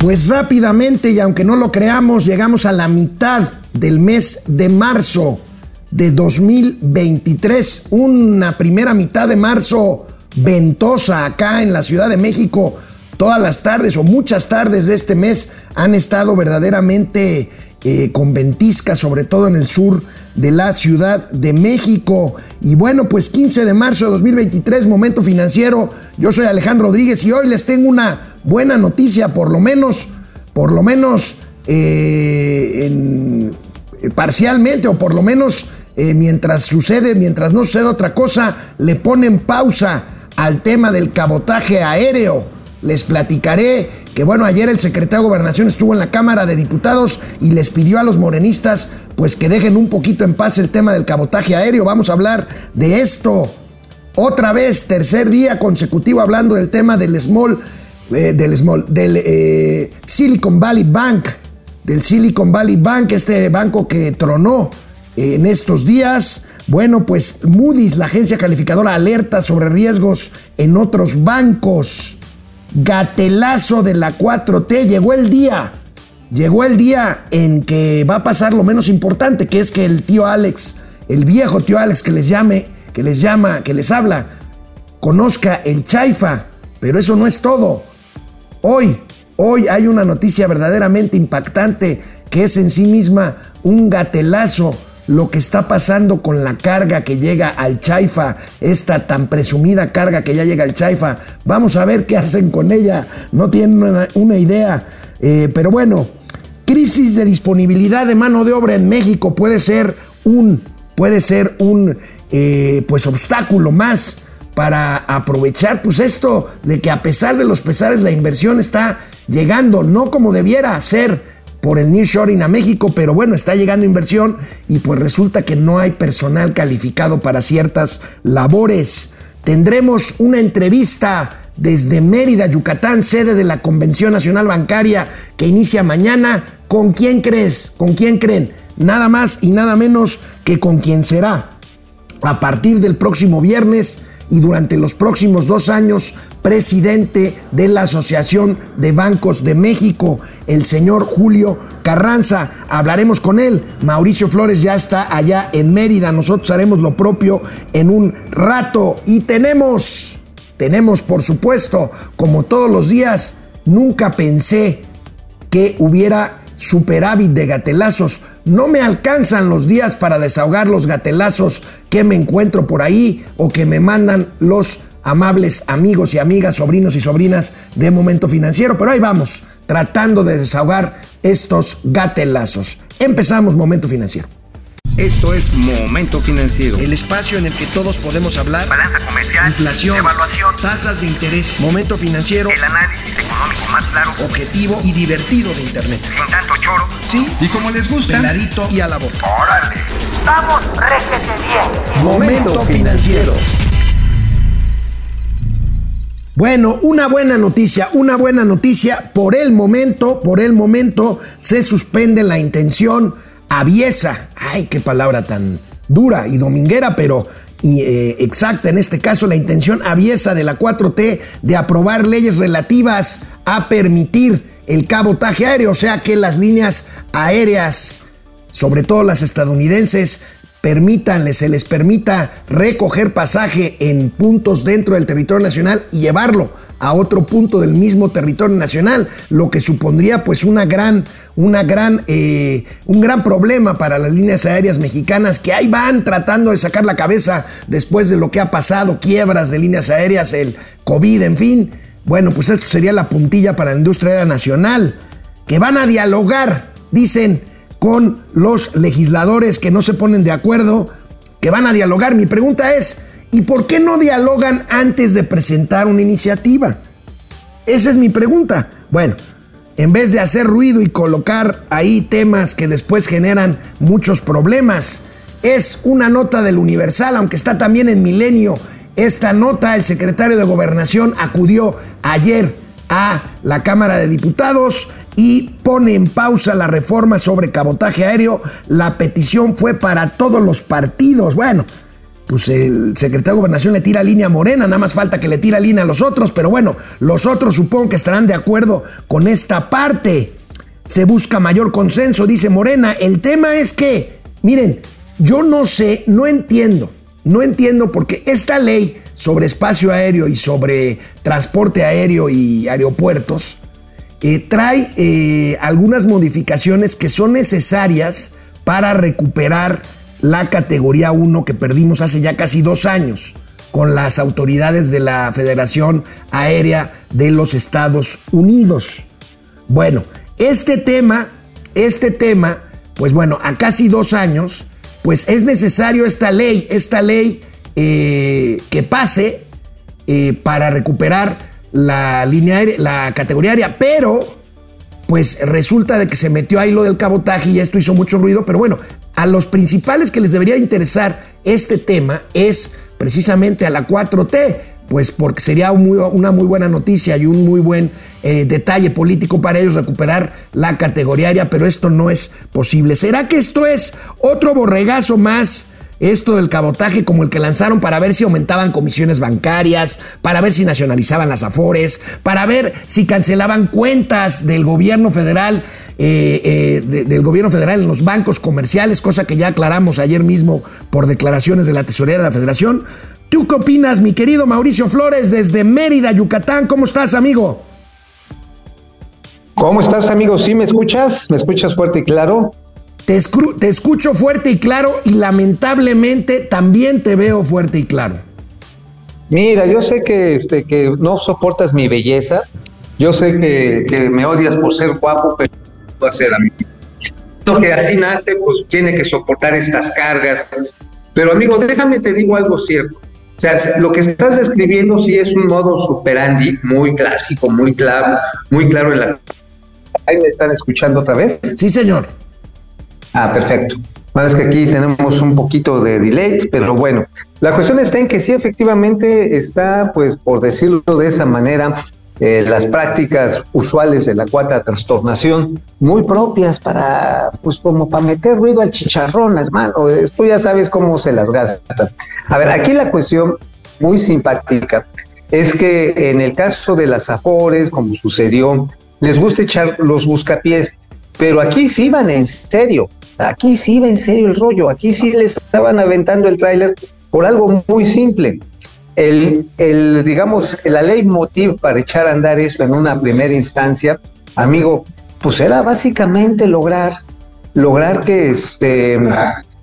Pues rápidamente, y aunque no lo creamos, llegamos a la mitad del mes de marzo de 2023. Una primera mitad de marzo ventosa acá en la Ciudad de México. Todas las tardes o muchas tardes de este mes han estado verdaderamente eh, con ventiscas, sobre todo en el sur de la Ciudad de México. Y bueno, pues 15 de marzo de 2023, momento financiero. Yo soy Alejandro Rodríguez y hoy les tengo una buena noticia, por lo menos, por lo menos eh, eh, parcialmente o por lo menos eh, mientras sucede, mientras no sucede otra cosa, le ponen pausa al tema del cabotaje aéreo. Les platicaré que bueno, ayer el secretario de Gobernación estuvo en la Cámara de Diputados y les pidió a los morenistas pues que dejen un poquito en paz el tema del cabotaje aéreo. Vamos a hablar de esto. Otra vez, tercer día consecutivo hablando del tema del small eh, del, small, del eh, Silicon Valley Bank, del Silicon Valley Bank, este banco que tronó eh, en estos días. Bueno, pues Moody's, la agencia calificadora, alerta sobre riesgos en otros bancos. Gatelazo de la 4T, llegó el día. Llegó el día en que va a pasar lo menos importante, que es que el tío Alex, el viejo tío Alex que les llame, que les llama, que les habla, conozca el Chaifa. Pero eso no es todo. Hoy, hoy hay una noticia verdaderamente impactante que es en sí misma un gatelazo lo que está pasando con la carga que llega al Chaifa, esta tan presumida carga que ya llega al Chaifa. Vamos a ver qué hacen con ella, no tienen una, idea. Eh, pero bueno, crisis de disponibilidad de mano de obra en México puede ser un, puede ser un eh, pues obstáculo más para aprovechar pues esto de que a pesar de los pesares la inversión está llegando, no como debiera ser por el nearshoring a México, pero bueno, está llegando inversión y pues resulta que no hay personal calificado para ciertas labores. Tendremos una entrevista desde Mérida, Yucatán, sede de la Convención Nacional Bancaria que inicia mañana. ¿Con quién crees? ¿Con quién creen? Nada más y nada menos que con quién será. A partir del próximo viernes y durante los próximos dos años presidente de la Asociación de Bancos de México, el señor Julio Carranza. Hablaremos con él. Mauricio Flores ya está allá en Mérida. Nosotros haremos lo propio en un rato. Y tenemos, tenemos por supuesto, como todos los días, nunca pensé que hubiera superávit de gatelazos. No me alcanzan los días para desahogar los gatelazos que me encuentro por ahí o que me mandan los amables amigos y amigas, sobrinos y sobrinas de Momento Financiero. Pero ahí vamos, tratando de desahogar estos gatelazos. Empezamos Momento Financiero. Esto es Momento Financiero. El espacio en el que todos podemos hablar. Balanza comercial. Inflación. Evaluación. Tasas de interés. Momento Financiero. El análisis económico más claro. Objetivo y divertido de Internet. Sin tanto choro. Sí. Y como les gusta. Peladito y a la boca. Órale. Vamos, réjete bien. Momento Financiero. Bueno, una buena noticia, una buena noticia. Por el momento, por el momento se suspende la intención aviesa, ay, qué palabra tan dura y dominguera, pero eh, exacta en este caso, la intención aviesa de la 4T de aprobar leyes relativas a permitir el cabotaje aéreo, o sea que las líneas aéreas, sobre todo las estadounidenses, permítanles, se les permita recoger pasaje en puntos dentro del territorio nacional y llevarlo a otro punto del mismo territorio nacional, lo que supondría pues una gran, una gran, eh, un gran problema para las líneas aéreas mexicanas que ahí van tratando de sacar la cabeza después de lo que ha pasado, quiebras de líneas aéreas, el COVID, en fin. Bueno, pues esto sería la puntilla para la industria aérea nacional, que van a dialogar, dicen, con los legisladores que no se ponen de acuerdo, que van a dialogar. Mi pregunta es, ¿y por qué no dialogan antes de presentar una iniciativa? Esa es mi pregunta. Bueno, en vez de hacer ruido y colocar ahí temas que después generan muchos problemas, es una nota del Universal, aunque está también en Milenio. Esta nota, el secretario de Gobernación acudió ayer a la Cámara de Diputados y pone en pausa la reforma sobre cabotaje aéreo. La petición fue para todos los partidos. Bueno, pues el secretario de Gobernación le tira línea a Morena, nada más falta que le tira línea a los otros, pero bueno, los otros supongo que estarán de acuerdo con esta parte. Se busca mayor consenso, dice Morena. El tema es que, miren, yo no sé, no entiendo, no entiendo porque esta ley sobre espacio aéreo y sobre transporte aéreo y aeropuertos eh, trae eh, algunas modificaciones que son necesarias para recuperar la categoría 1 que perdimos hace ya casi dos años con las autoridades de la Federación Aérea de los Estados Unidos. Bueno, este tema, este tema, pues bueno, a casi dos años, pues es necesario esta ley, esta ley eh, que pase para recuperar la línea la categoría aérea, pero pues resulta de que se metió ahí lo del cabotaje y esto hizo mucho ruido, pero bueno, a los principales que les debería interesar este tema es precisamente a la 4T, pues porque sería una muy buena noticia y un muy buen eh, detalle político para ellos recuperar la categoría aérea, pero esto no es posible. ¿Será que esto es otro borregazo más esto del cabotaje como el que lanzaron para ver si aumentaban comisiones bancarias, para ver si nacionalizaban las afores, para ver si cancelaban cuentas del gobierno federal, eh, eh, del gobierno federal en los bancos comerciales, cosa que ya aclaramos ayer mismo por declaraciones de la tesorería de la Federación. ¿Tú qué opinas, mi querido Mauricio Flores, desde Mérida, Yucatán? ¿Cómo estás, amigo? ¿Cómo estás, amigo? ¿Sí me escuchas? ¿Me escuchas fuerte y claro? Te, escucho fuerte y claro y lamentablemente también te veo fuerte y claro. Mira, yo sé que, este, que no soportas mi belleza, yo sé que, me odias por ser guapo, pero no a ser amigo. Lo que así nace, pues tiene que soportar estas cargas. Pero amigo, déjame te digo algo cierto. O sea, lo que estás describiendo sí es un modo superandi muy clásico, muy claro, muy claro en la... ¿Ahí me están escuchando otra vez? Sí, señor. Ah, perfecto. Bueno, es que aquí tenemos un poquito de delay, pero bueno, la cuestión está en que sí, efectivamente está, pues, por decirlo de esa manera, eh, las prácticas usuales de la cuarta trastornación, muy propias para, pues, como para meter ruido al chicharrón, hermano. Tú ya sabes cómo se las gasta. A ver, aquí la cuestión muy simpática es que en el caso de las Afores, como sucedió, les gusta echar los buscapiés, pero aquí sí van en serio. Aquí sí iba en serio el rollo, aquí sí le estaban aventando el tráiler por algo muy simple. El, el, digamos, la ley motiv para echar a andar eso en una primera instancia, amigo, pues era básicamente lograr, lograr que, este,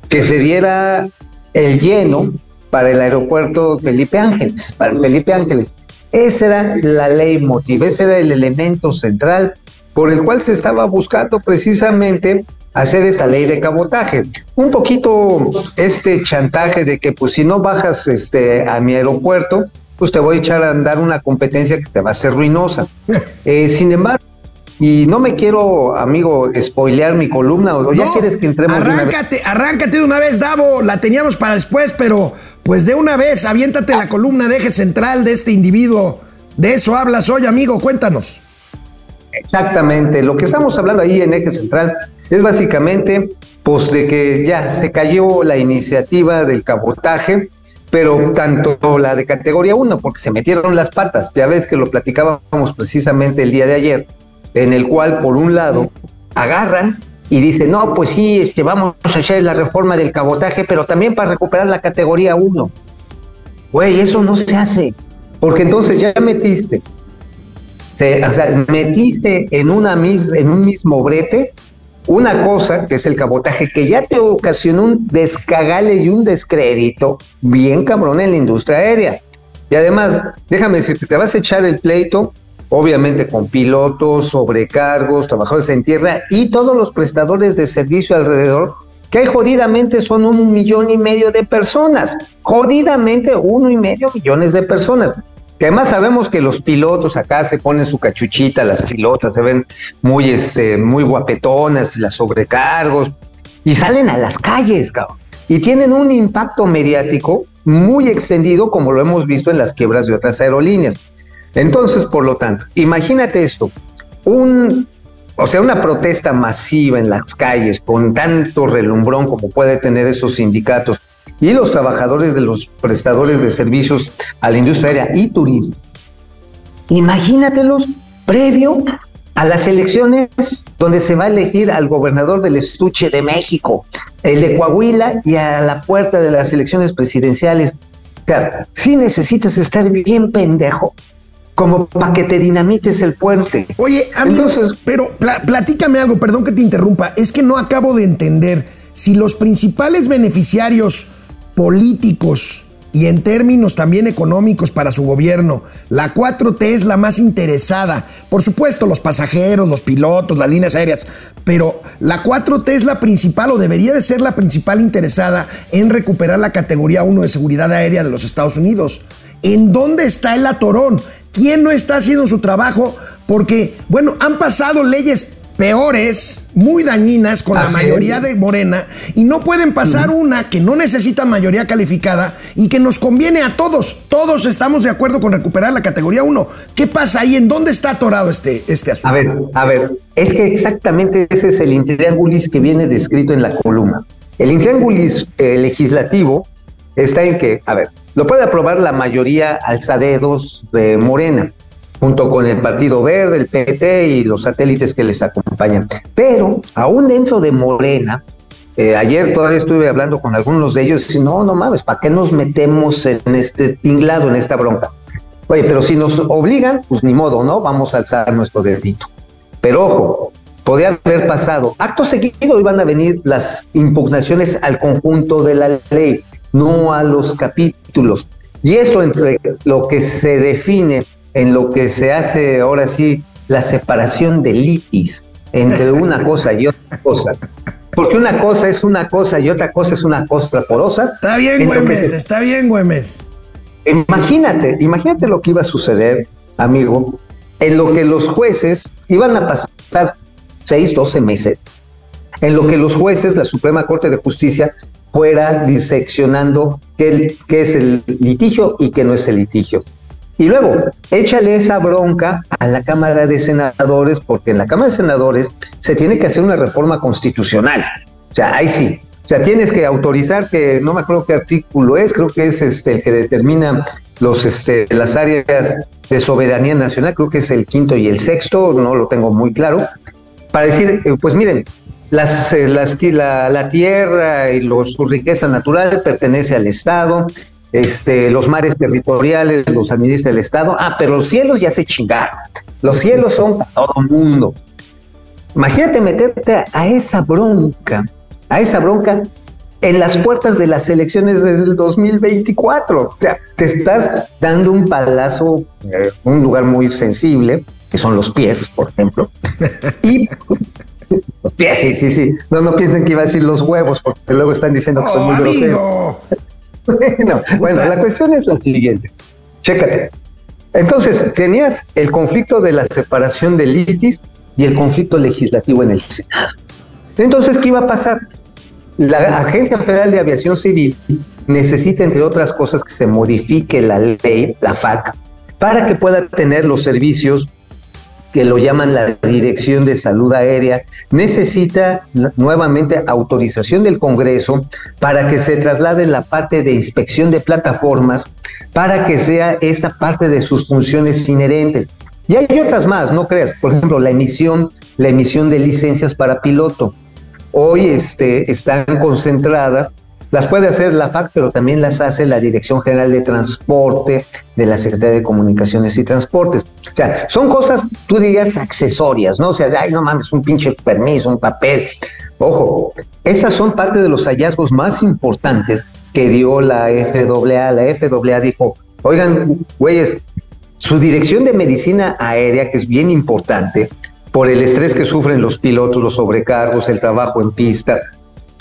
que se diera el lleno para el aeropuerto Felipe Ángeles, para Felipe Ángeles. Esa era la ley motiv, ese era el elemento central por el cual se estaba buscando precisamente hacer esta ley de cabotaje. Un poquito este chantaje de que pues si no bajas este, a mi aeropuerto, pues te voy a echar a andar una competencia que te va a ser ruinosa. Eh, sin embargo, y no me quiero, amigo, spoilear mi columna, o ya quieres que entremos arráncate, de una vez. Arráncate de una vez, Davo, la teníamos para después, pero pues de una vez, aviéntate la columna de eje central de este individuo. De eso hablas hoy, amigo, cuéntanos. Exactamente, lo que estamos hablando ahí en eje central es básicamente pues de que ya se cayó la iniciativa del cabotaje, pero tanto la de categoría 1, porque se metieron las patas, ya ves que lo platicábamos precisamente el día de ayer, en el cual por un lado agarran y dicen, no, pues sí, este, vamos a hacer la reforma del cabotaje, pero también para recuperar la categoría 1. Güey, eso no se hace, porque entonces ya metiste, o sea, metiste en, una en un mismo brete una cosa, que es el cabotaje, que ya te ocasionó un descagale y un descrédito bien cabrón en la industria aérea. Y además, déjame decirte, te vas a echar el pleito, obviamente con pilotos, sobrecargos, trabajadores en tierra y todos los prestadores de servicio alrededor, que jodidamente son un millón y medio de personas. Jodidamente uno y medio millones de personas que además sabemos que los pilotos acá se ponen su cachuchita, las pilotas se ven muy, este, muy guapetonas, las sobrecargos, y salen a las calles, cabrón. Y tienen un impacto mediático muy extendido, como lo hemos visto en las quiebras de otras aerolíneas. Entonces, por lo tanto, imagínate esto, un, o sea, una protesta masiva en las calles con tanto relumbrón como puede tener esos sindicatos y los trabajadores de los prestadores de servicios a la industria aérea y turismo. Imagínatelos previo a las elecciones donde se va a elegir al gobernador del estuche de México, el de Coahuila y a la puerta de las elecciones presidenciales. O sí necesitas estar bien pendejo como para que te dinamites el puente. Oye, amigo, pero platícame algo, perdón que te interrumpa, es que no acabo de entender si los principales beneficiarios políticos y en términos también económicos para su gobierno, la 4T es la más interesada. Por supuesto, los pasajeros, los pilotos, las líneas aéreas, pero la 4T es la principal o debería de ser la principal interesada en recuperar la categoría 1 de seguridad aérea de los Estados Unidos. ¿En dónde está el atorón? ¿Quién no está haciendo su trabajo? Porque, bueno, han pasado leyes peores, muy dañinas con la mayoría de Morena y no pueden pasar una que no necesita mayoría calificada y que nos conviene a todos. Todos estamos de acuerdo con recuperar la categoría 1. ¿Qué pasa ahí? ¿En dónde está atorado este, este asunto? A ver, a ver, es que exactamente ese es el intriángulis que viene descrito en la columna. El intriángulis eh, legislativo está en que, a ver, lo puede aprobar la mayoría alzadedos de Morena junto con el Partido Verde, el PT y los satélites que les acompañan. Pero aún dentro de Morena, eh, ayer todavía estuve hablando con algunos de ellos y no, no mames, ¿para qué nos metemos en este tinglado, en esta bronca? Oye, pero si nos obligan, pues ni modo, ¿no? Vamos a alzar nuestro dedito. Pero ojo, podría haber pasado. Acto seguido iban a venir las impugnaciones al conjunto de la ley, no a los capítulos. Y eso entre lo que se define en lo que se hace ahora sí la separación de litis entre una cosa y otra cosa. Porque una cosa es una cosa y otra cosa es una costra porosa. Está bien, Güemes, está bien, Güemes. Imagínate, imagínate lo que iba a suceder, amigo, en lo que los jueces iban a pasar seis, doce meses, en lo que los jueces, la Suprema Corte de Justicia, fuera diseccionando qué, qué es el litigio y qué no es el litigio. Y luego, échale esa bronca a la Cámara de Senadores, porque en la Cámara de Senadores se tiene que hacer una reforma constitucional. O sea, ahí sí. O sea, tienes que autorizar que, no me acuerdo qué artículo es, creo que es este el que determina los, este, las áreas de soberanía nacional, creo que es el quinto y el sexto, no lo tengo muy claro, para decir, eh, pues miren, las, eh, las, la, la, tierra y los, su riqueza natural pertenece al Estado, este, los mares territoriales los administra el Estado. Ah, pero los cielos ya se chingaron. Los cielos son para todo el mundo. Imagínate meterte a esa bronca, a esa bronca en las puertas de las elecciones del 2024. O sea, te estás dando un palazo, en un lugar muy sensible, que son los pies, por ejemplo. Y los pies, sí, sí, sí. No, no piensen que iba a decir los huevos, porque luego están diciendo que son muy groseros. Bueno, la cuestión es la siguiente. Chécate. Entonces, tenías el conflicto de la separación del ITIS y el conflicto legislativo en el Senado. Entonces, ¿qué iba a pasar? La Agencia Federal de Aviación Civil necesita, entre otras cosas, que se modifique la ley, la FAC, para que pueda tener los servicios que lo llaman la Dirección de Salud Aérea, necesita nuevamente autorización del Congreso para que se traslade la parte de inspección de plataformas para que sea esta parte de sus funciones inherentes. Y hay otras más, no creas. Por ejemplo, la emisión, la emisión de licencias para piloto. Hoy este, están concentradas las puede hacer la FAC, pero también las hace la Dirección General de Transporte de la Secretaría de Comunicaciones y Transportes. O sea, son cosas, tú dirías, accesorias, ¿no? O sea, ay, no mames, un pinche permiso, un papel. Ojo, esas son parte de los hallazgos más importantes que dio la FAA. La FAA dijo, oigan, güeyes, su dirección de medicina aérea, que es bien importante, por el estrés que sufren los pilotos, los sobrecargos, el trabajo en pista,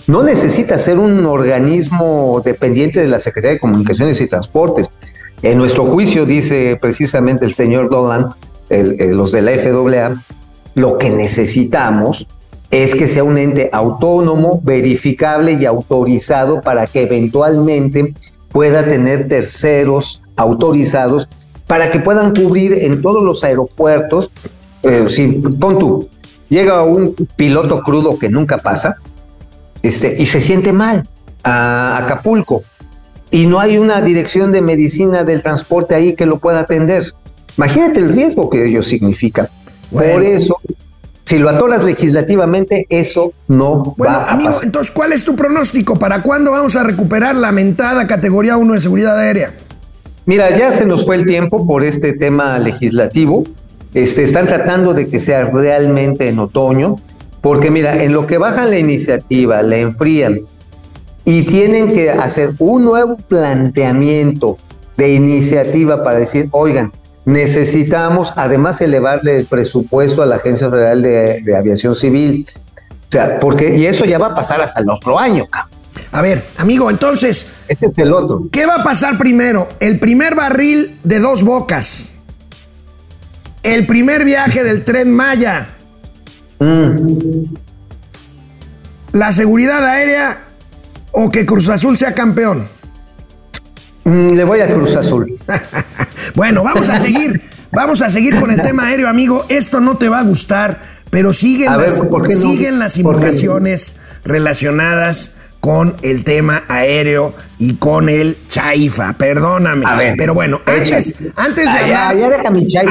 no necesita ser un organismo dependiente de la Secretaría de Comunicaciones y Transportes. En nuestro juicio, dice precisamente el señor Dolan, los de la FAA, lo que necesitamos es que sea un ente autónomo, verificable y autorizado para que eventualmente pueda tener terceros autorizados para que puedan cubrir en todos los aeropuertos. Eh, si, pon tú, llega un piloto crudo que nunca pasa, este, y se siente mal. a Acapulco y no hay una dirección de medicina del transporte ahí que lo pueda atender. Imagínate el riesgo que ello significa. Bueno. Por eso, si lo atoras legislativamente, eso no Bueno, va a amigo, pasar. entonces, ¿cuál es tu pronóstico? ¿Para cuándo vamos a recuperar la mentada categoría 1 de seguridad aérea? Mira, ya se nos fue el tiempo por este tema legislativo. Este, están tratando de que sea realmente en otoño, porque mira, en lo que bajan la iniciativa, la enfrían y tienen que hacer un nuevo planteamiento de iniciativa para decir, oigan, necesitamos además elevarle el presupuesto a la Agencia Federal de, de Aviación Civil. O sea, porque, y eso ya va a pasar hasta el otro año. cabrón. A ver, amigo, entonces, Este es el otro. ¿qué va a pasar primero? El primer barril de dos bocas. El primer viaje del tren Maya. Mm. La seguridad aérea o que Cruz Azul sea campeón. Mm, le voy a Cruz Azul. Bueno, vamos a seguir. Vamos a seguir con el tema aéreo, amigo. Esto no te va a gustar, pero siguen, A las, siguen las simulaciones relacionadas con el tema aéreo y con el chaifa. Perdóname. Ver, pero bueno, antes, antes de hablar.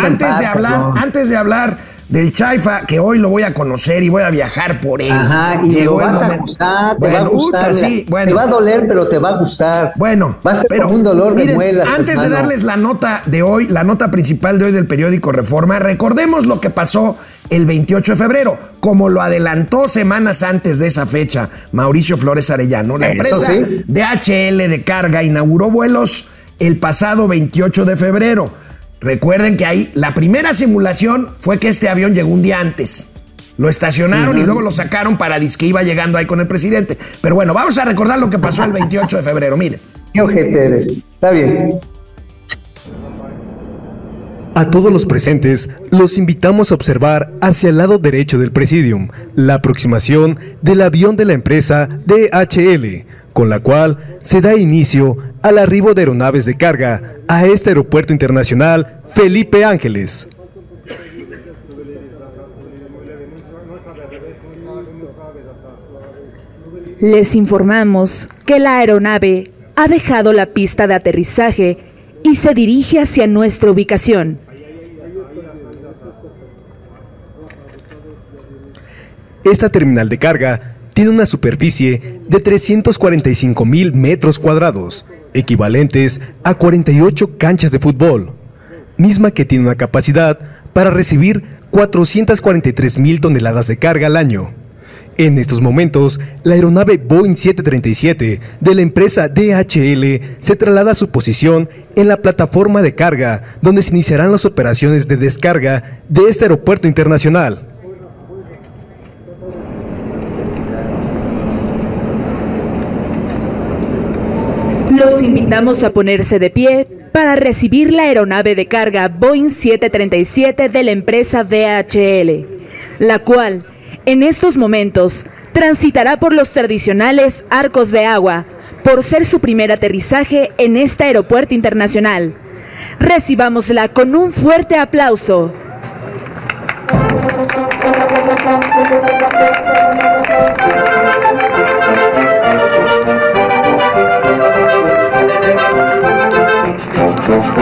antes de hablar, antes de hablar del chaifa, que hoy lo voy a conocer y voy a viajar por él. Ajá, y Llegó lo vas a gustar, te va a gustar. sí, bueno. Te va a doler, pero te va a gustar. Bueno, va a ser como un dolor de miren, muelas. Antes de darles la nota de hoy, la nota principal de hoy del periódico Reforma, recordemos lo que pasó el 28 de febrero, como lo adelantó semanas antes de esa fecha Mauricio Flores Arellano. La empresa sí. DHL de carga inauguró vuelos el pasado 28 de febrero. Recuerden que ahí la primera simulación fue que este avión llegó un día antes. Lo estacionaron y luego lo sacaron para que iba llegando ahí con el presidente. Pero bueno, vamos a recordar lo que pasó el 28 de febrero. Miren. Qué ojete eres. Está bien. A todos los presentes los invitamos a observar hacia el lado derecho del presidium la aproximación del avión de la empresa DHL, con la cual se da inicio al arribo de aeronaves de carga a este aeropuerto internacional Felipe Ángeles. Les informamos que la aeronave ha dejado la pista de aterrizaje y se dirige hacia nuestra ubicación. Esta terminal de carga tiene una superficie de 345 mil metros cuadrados, equivalentes a 48 canchas de fútbol, misma que tiene una capacidad para recibir 443 mil toneladas de carga al año. En estos momentos, la aeronave Boeing 737 de la empresa DHL se traslada a su posición en la plataforma de carga, donde se iniciarán las operaciones de descarga de este aeropuerto internacional. Los invitamos a ponerse de pie para recibir la aeronave de carga Boeing 737 de la empresa DHL, la cual, en estos momentos, transitará por los tradicionales arcos de agua, por ser su primer aterrizaje en este aeropuerto internacional. Recibámosla con un fuerte aplauso. ¿Qué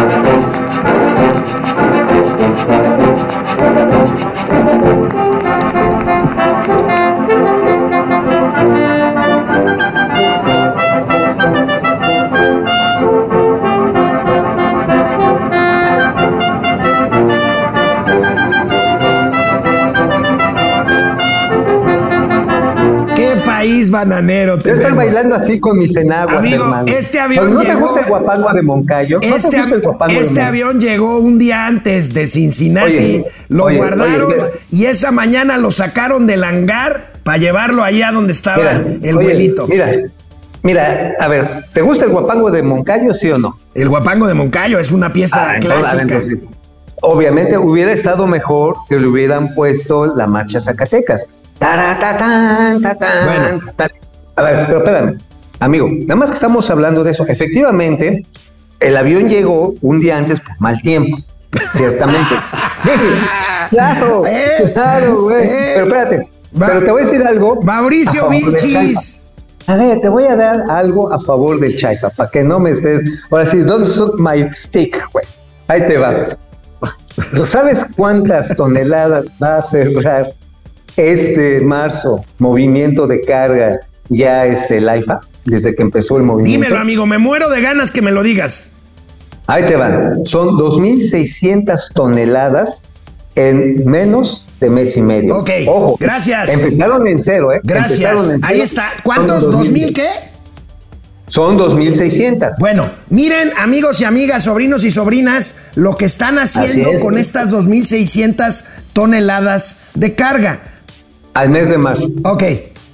bananero Yo estoy bailando así con mis enaguas, Amigo, hermano. este avión ¿No te llegó- gusta el guapango de Moncayo? ¿No te Este, gusta el de este Moncayo? avión llegó un día antes de Cincinnati, Oye, lo oye, guardaron oye, y esa mañana lo sacaron del hangar para llevarlo allá donde estaba Mira, el oye, vuelito. Mira, mira, a ver, ¿te gusta el guapango de Moncayo, sí o no? El guapango de Moncayo es una pieza Ah, entonces, clásica. entonces, obviamente hubiera estado mejor que le hubieran puesto la marcha Zacatecas. Tatán, Bueno. tatán. A ver, pero espérame, amigo, nada más que estamos hablando de eso. Efectivamente, el avión llegó un día antes por mal tiempo, ciertamente. claro, Eh, claro, güey. eh. pero espérate, pero te voy a decir algo. Mauricio Vilchis, A ver, te voy a dar algo a favor del Chaifa, para que no me estés. Ahora sí, don't suck my stick, güey. Ahí te va. ¿No sabes cuántas toneladas va a cerrar este marzo movimiento de carga ya este el AIFA, desde que empezó el movimiento? Dímelo, amigo, me muero de ganas que me lo digas. Ahí te van. Son 2.600 toneladas en menos de mes y medio. Ok, Ojo, gracias. Empezaron en cero, ¿eh? Gracias. En Ahí cero. está. ¿Cuántos? Son ¿Dos mil qué? Son 2.600. Bueno, miren, amigos y amigas, sobrinos y sobrinas, lo que están haciendo es. con estas 2.600 toneladas de carga. Al mes de marzo. Ok,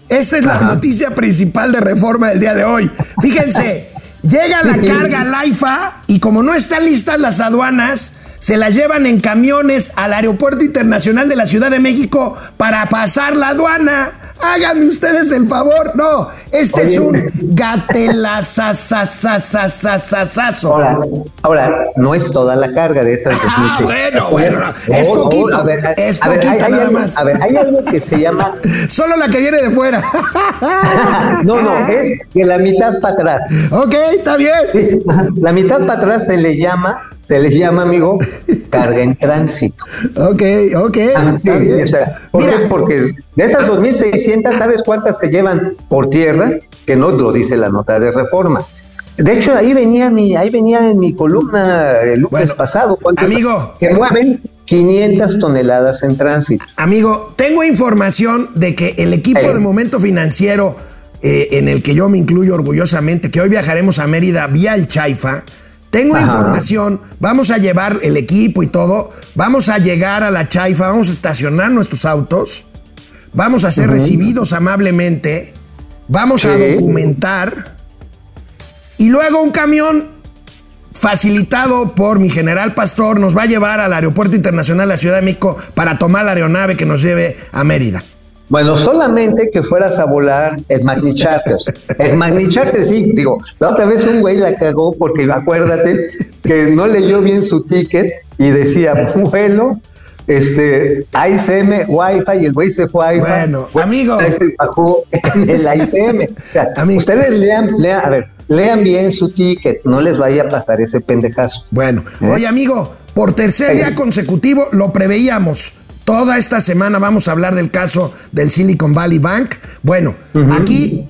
esta es la Ajá. noticia principal de reforma del día de hoy. Fíjense, llega la carga al AIFA y como no están listas las aduanas, se la llevan en camiones al Aeropuerto Internacional de la Ciudad de México para pasar la aduana. Háganme ustedes el favor. No, este es un Oye. gatelazazazazazazazo. Ahora, ahora, no es toda la carga de esas Ah, 2.600. bueno, bueno, es Oh, oh, poquito, a ver, es a ver, poquito hay- nada más. A ver, hay algo que se llama Solo la que viene de fuera. No, no, es de la mitad para atrás. ok, está bien. Sí, La mitad para atrás se le llama, se les llama, amigo, carga en tránsito. Ok, ok. Ah, sí, está bien. o sea, ¿por qué? Mira, porque de esas 2.600, ¿sabes cuántas se llevan por tierra? Que no lo dice la nota de reforma. De hecho, ahí venía mi, ahí venía en mi columna el lunes Bueno, pasado. ¿cuántas- amigo. Que mueven 500 toneladas en tránsito. amigo, tengo información de que el equipo Eh. de momento financiero, eh, en el que yo me incluyo orgullosamente, que hoy viajaremos a Mérida vía el Chaifa. Tengo Ajá. información, vamos a llevar el equipo y todo, vamos a llegar a la Chaifa, vamos a estacionar nuestros autos, vamos a ser recibidos amablemente, vamos a documentar y luego un camión facilitado por mi general pastor nos va a llevar al Aeropuerto Internacional de la Ciudad de México para tomar la aeronave que nos lleve a Mérida. Bueno, solamente que fueras a volar el Magni Charters. El Magni Charters, sí, digo, la otra vez un güey la cagó porque acuérdate que no leyó bien su ticket y decía vuelo, este, AICM, Wi-Fi, y el güey se fue a IFA. Bueno, amigo. Se bajó en el AICM. O sea, Amigo. ustedes lean, lean, a ver, lean bien su ticket, no les vaya a pasar ese pendejazo. Bueno, ¿Eh? oye amigo, por tercer día consecutivo lo preveíamos. Toda esta semana vamos a hablar del caso del Silicon Valley Bank. Bueno, aquí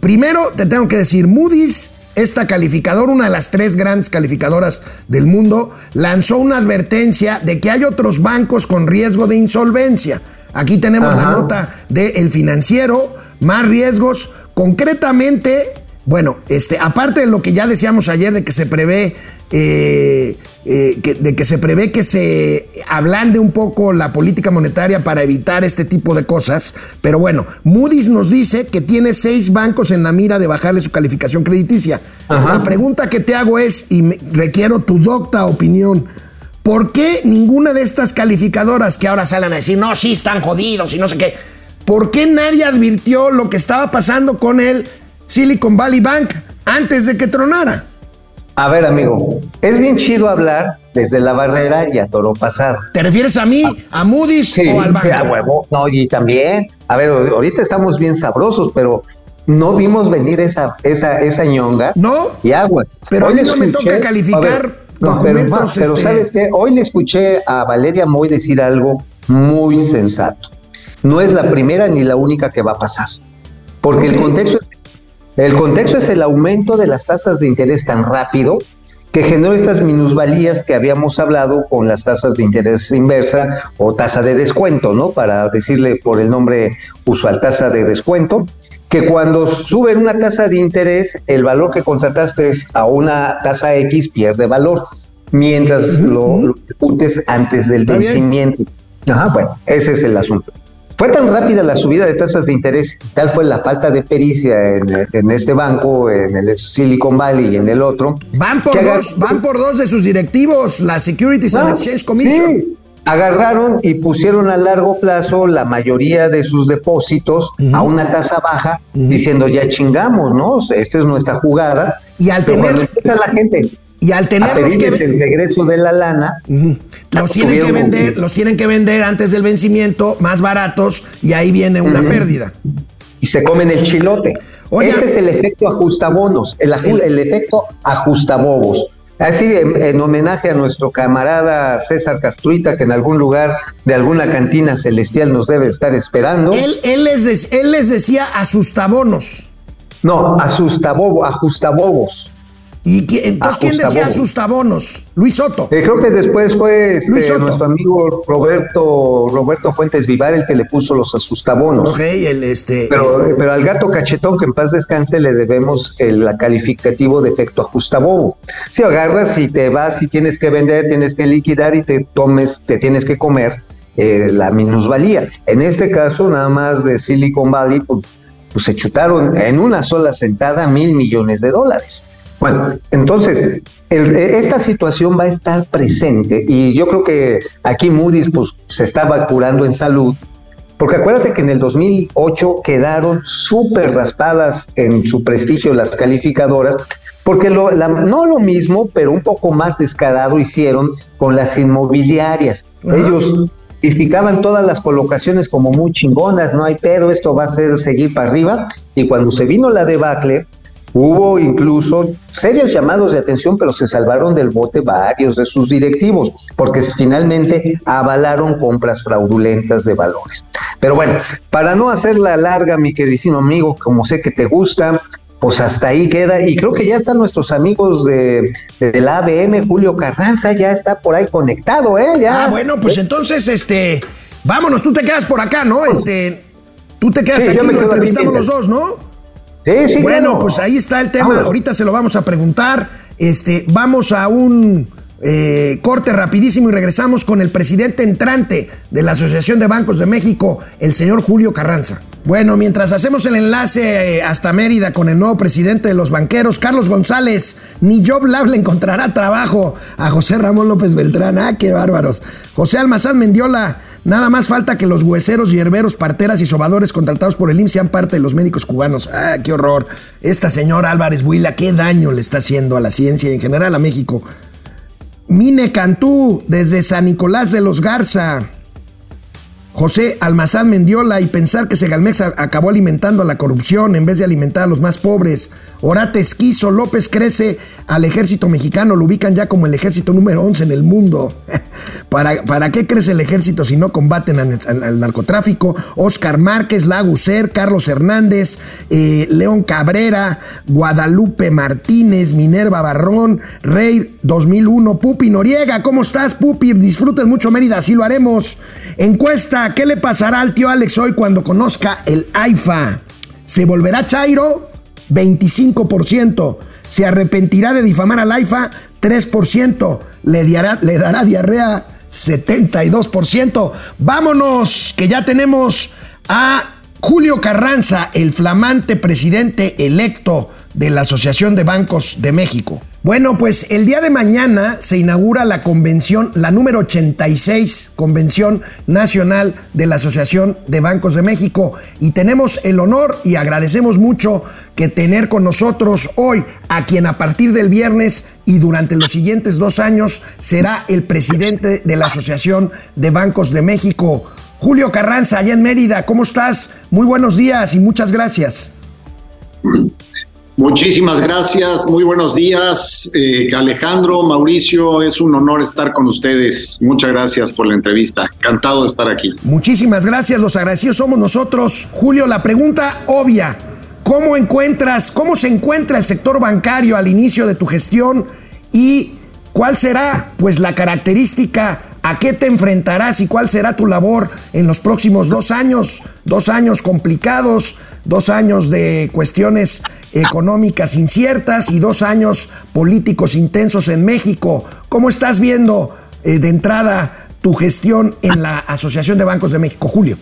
primero te tengo que decir, Moody's, esta calificadora, una de las tres grandes calificadoras del mundo, lanzó una advertencia de que hay otros bancos con riesgo de insolvencia. Aquí tenemos la nota del financiero, más riesgos, concretamente, bueno, este, aparte de lo que ya decíamos ayer de que se prevé, eh, eh, que- de que se prevé que se ablande un poco la política monetaria para evitar este tipo de cosas, pero bueno, Moody's nos dice que tiene seis bancos en la mira de bajarle su calificación crediticia. Ajá. La pregunta que te hago es, y me- requiero tu docta opinión, ¿por qué ninguna de estas calificadoras que ahora salen a decir, no, sí están jodidos y no sé qué, ¿por qué nadie advirtió lo que estaba pasando con el Silicon Valley Bank antes de que tronara? A ver, amigo, es bien chido hablar desde la barrera y a toro pasado. ¿Te refieres a mí, a Moody's Sí, o al banco? a huevo. No, y también, a ver, ahorita estamos bien sabrosos, pero no vimos venir esa, esa, esa ñonga. No, Y aguas. pero a mí le no me toca calificar a ver, no, pero, este- ¿sabes qué? Hoy le escuché a Valeria Moy decir algo muy sensato. No es la primera ni la única que va a pasar. Porque el contexto es el contexto es el aumento de las tasas de interés tan rápido que generó estas minusvalías que habíamos hablado con las tasas de interés inversa o tasa de descuento, ¿no? Para decirle por el nombre usual, tasa de descuento, que cuando sube una tasa de interés, el valor que contrataste a una tasa X pierde valor, mientras lo, lo ejecutes antes del Está bien. vencimiento. Ajá, bueno, ese es el asunto. Fue tan rápida la subida de tasas de interés, y tal fue la falta de pericia en, en este banco, en el Silicon Valley y en el otro. Van por dos, van por dos de sus directivos, la Securities and Exchange Commission. sí. Agarraron y pusieron a largo plazo la mayoría de sus depósitos a una tasa baja, diciendo ya chingamos, ¿no? Esta es nuestra jugada. Y al Pero tener- la gente Y al tenerlos que el regreso de la lana, los tienen que vender, los tienen que vender antes del vencimiento, más baratos, y ahí viene una pérdida. y se comen el chilote. este es el efecto ajustabonos, el, el efecto ajustabobos. Así, en, homenaje a nuestro camarada César Castruita, que en algún lugar de alguna cantina celestial nos debe estar esperando. Él, él, les, él les decía asustabonos. No, asustabobo, ajustabobos. ¿Y entonces quién decía asustabonos? Luis Soto. Eh, creo que después fue este, nuestro amigo Roberto Roberto Fuentes Vivar el que le puso los asustabonos. Ok, el este. Pero, pero al gato cachetón que en paz descanse le debemos el calificativo de efecto ajustabobo. Si agarras y te vas y tienes que vender, tienes que liquidar y te tomes, te tienes que comer eh, la minusvalía. En este caso, nada más de Silicon Valley, pues, pues se chutaron en una sola sentada mil millones de dólares. Bueno, entonces, esta situación va a estar presente y yo creo que aquí Moody's pues, se estaba curando en salud, porque acuérdate que en el 2008 quedaron súper raspadas en su prestigio las calificadoras, porque no lo mismo, pero un poco más descarado hicieron con las inmobiliarias. Ellos calificaban todas las colocaciones como muy chingonas, no hay pedo, esto va a ser seguir para arriba, y cuando se vino la debacle, Hubo incluso serios llamados de atención, pero se salvaron del bote varios de sus directivos, porque finalmente avalaron compras fraudulentas de valores. Pero bueno, para no hacerla larga, mi queridísimo amigo, como sé que te gusta, pues hasta ahí queda. Y creo que ya están nuestros amigos de, la ABM, Julio Carranza, ya está por ahí conectado, ¿eh? Ya. Ah, bueno, pues entonces, este, vámonos, tú te quedas por acá, ¿no? Este, tú te quedas aquí, lo entrevistamos los dos, ¿no? Bueno, pues ahí está el tema. Ahorita se lo vamos a preguntar. Este, vamos a un eh, corte rapidísimo y regresamos con el presidente entrante de la Asociación de Bancos de México, el señor Julio Carranza. Bueno, mientras hacemos el enlace eh, hasta Mérida con el nuevo presidente de los banqueros, Carlos González, ni Job Lab le encontrará trabajo a José Ramón López Beltrán. Ah, qué bárbaros. José Almazán Mendiola Nada más falta que los hueseros, hierberos, parteras y sobadores contratados por el IMSS sean parte de los médicos cubanos. ¡Ah, qué horror! Esta señora Álvarez Buila, qué daño le está haciendo a la ciencia y en general a México. Mine Cantú, desde San Nicolás de los Garza. José Almazán Mendiola y pensar que Segalmex acabó alimentando a la corrupción en vez de alimentar a los más pobres. Orate Esquizo López crece al ejército mexicano, lo ubican ya como el ejército número 11 en el mundo. ¿Para, ¿Para qué crece el ejército si no combaten al, narcotráfico? Oscar Márquez, Laguser, Carlos Hernández, eh, León Cabrera, Guadalupe Martínez, Minerva Barrón, Rey 2001, Pupi Noriega. ¿Cómo estás, Pupi? Disfruten mucho Mérida, así lo haremos. Encuesta ¿qué le pasará al tío Alex hoy cuando conozca el AIFA? ¿Se volverá Chairo? 25%. ¿Se arrepentirá de difamar al AIFA? 3%. ¿Le, le dará diarrea? 72%. Vámonos, que ya tenemos a Julio Carranza, el flamante presidente electo de la Asociación de Bancos de México. Bueno, pues el día de mañana se inaugura la convención, la número 86, Convención Nacional de la Asociación de Bancos de México. Y tenemos el honor y agradecemos mucho que tener con nosotros hoy a quien a partir del viernes y durante los siguientes dos años será el presidente de la Asociación de Bancos de México. Julio Carranza, allá en Mérida, ¿cómo estás? Muy buenos días y muchas gracias. Muchísimas gracias, muy buenos días. Eh, Alejandro, Mauricio, es un honor estar con ustedes. Muchas gracias por la entrevista. Encantado de estar aquí. Muchísimas gracias, los agradecidos somos nosotros. Julio, la pregunta obvia, ¿cómo encuentras, cómo se encuentra el sector bancario al inicio de tu gestión y cuál será pues la característica ¿A qué te enfrentarás y cuál será tu labor en los próximos dos años? Dos años complicados, dos años de cuestiones económicas inciertas y dos años políticos intensos en México. ¿Cómo estás viendo eh, de entrada tu gestión en la Asociación de Bancos de México, Julio?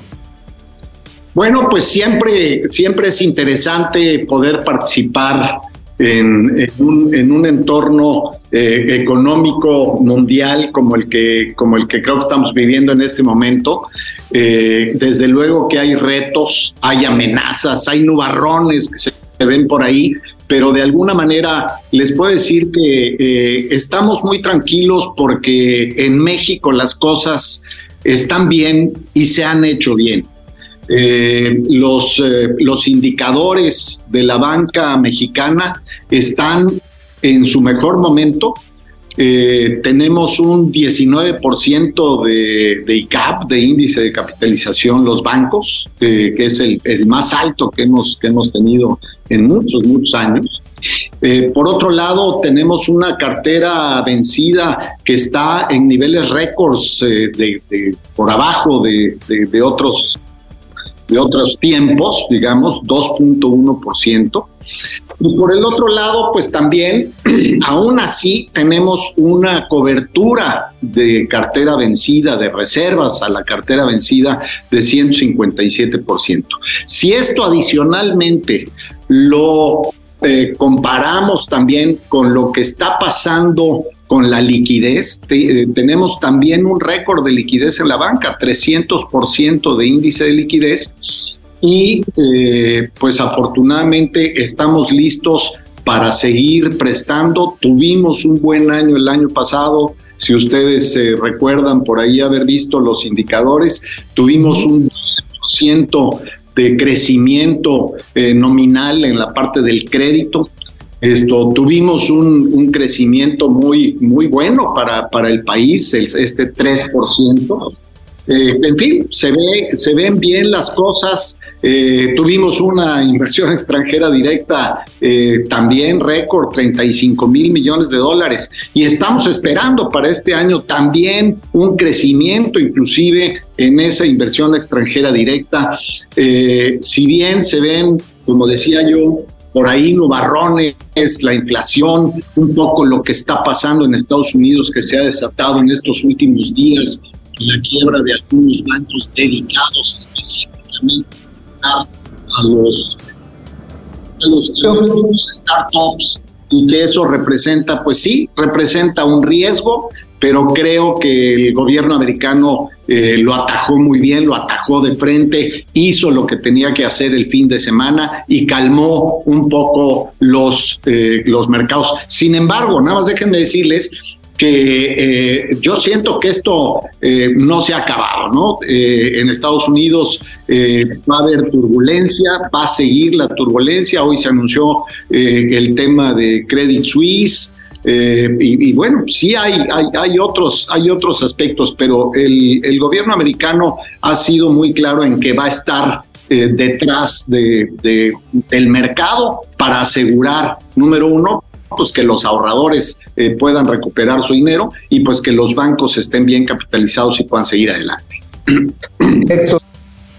Bueno, pues siempre, siempre es interesante poder participar en, un, entorno eh, económico mundial como el, que, como el que creo que estamos viviendo en este momento. Eh, desde luego que hay retos, hay amenazas, hay nubarrones que se ven por ahí, pero de alguna manera les puedo decir que eh, estamos muy tranquilos porque en México las cosas están bien y se han hecho bien. los, los indicadores de la banca mexicana están en su mejor momento. Eh, tenemos un 19% de, de ICAP, de índice de capitalización, los bancos, que es el, más alto que hemos, que hemos tenido en muchos, muchos años. Eh, por otro lado, tenemos una cartera vencida que está en niveles récords eh, por abajo de, de, otros, de otros tiempos, digamos, 2.1%. Y por el otro lado, pues también, aún así, tenemos una cobertura de cartera vencida, de reservas a la cartera vencida de 157%. Si esto adicionalmente lo eh, comparamos también con lo que está pasando con la liquidez, eh, tenemos también un récord de liquidez en la banca, 300% de índice de liquidez y eh, pues afortunadamente estamos listos para seguir prestando. Tuvimos un buen año el año pasado, si ustedes se recuerdan por ahí haber visto los indicadores, tuvimos un 12% de crecimiento eh, nominal en la parte del crédito. Esto, tuvimos un, un crecimiento muy, muy bueno para, para el país, el, este 3%. Eh, en fin, se, ve, se ven bien las cosas. Eh, tuvimos una inversión extranjera directa eh, también récord, 35 mil millones de dólares. Y estamos esperando para este año también un crecimiento inclusive en esa inversión extranjera directa. Si bien se ven, como decía yo, por ahí nubarrones, la inflación, un poco lo que está pasando en Estados Unidos que se ha desatado en estos últimos días la quiebra de algunos bancos dedicados específicamente a los, a los, startups y que eso representa, pues sí, representa un riesgo, pero creo que el gobierno americano eh, lo atajó muy bien, lo atajó de frente, hizo lo que tenía que hacer el fin de semana y calmó un poco los, eh, los mercados. Sin embargo, nada más déjenme decirles que eh, yo siento que esto eh, no se ha acabado, ¿no? Eh, en Estados Unidos eh, va a haber turbulencia, va a seguir la turbulencia. Hoy se anunció eh, el tema de Credit Suisse. Y, bueno, sí hay, hay, hay, otros, hay otros aspectos, pero el, gobierno americano ha sido muy claro en que va a estar detrás de, de, del mercado para asegurar, número uno, pues que los ahorradores eh, puedan recuperar su dinero y pues que los bancos estén bien capitalizados y puedan seguir adelante. Héctor,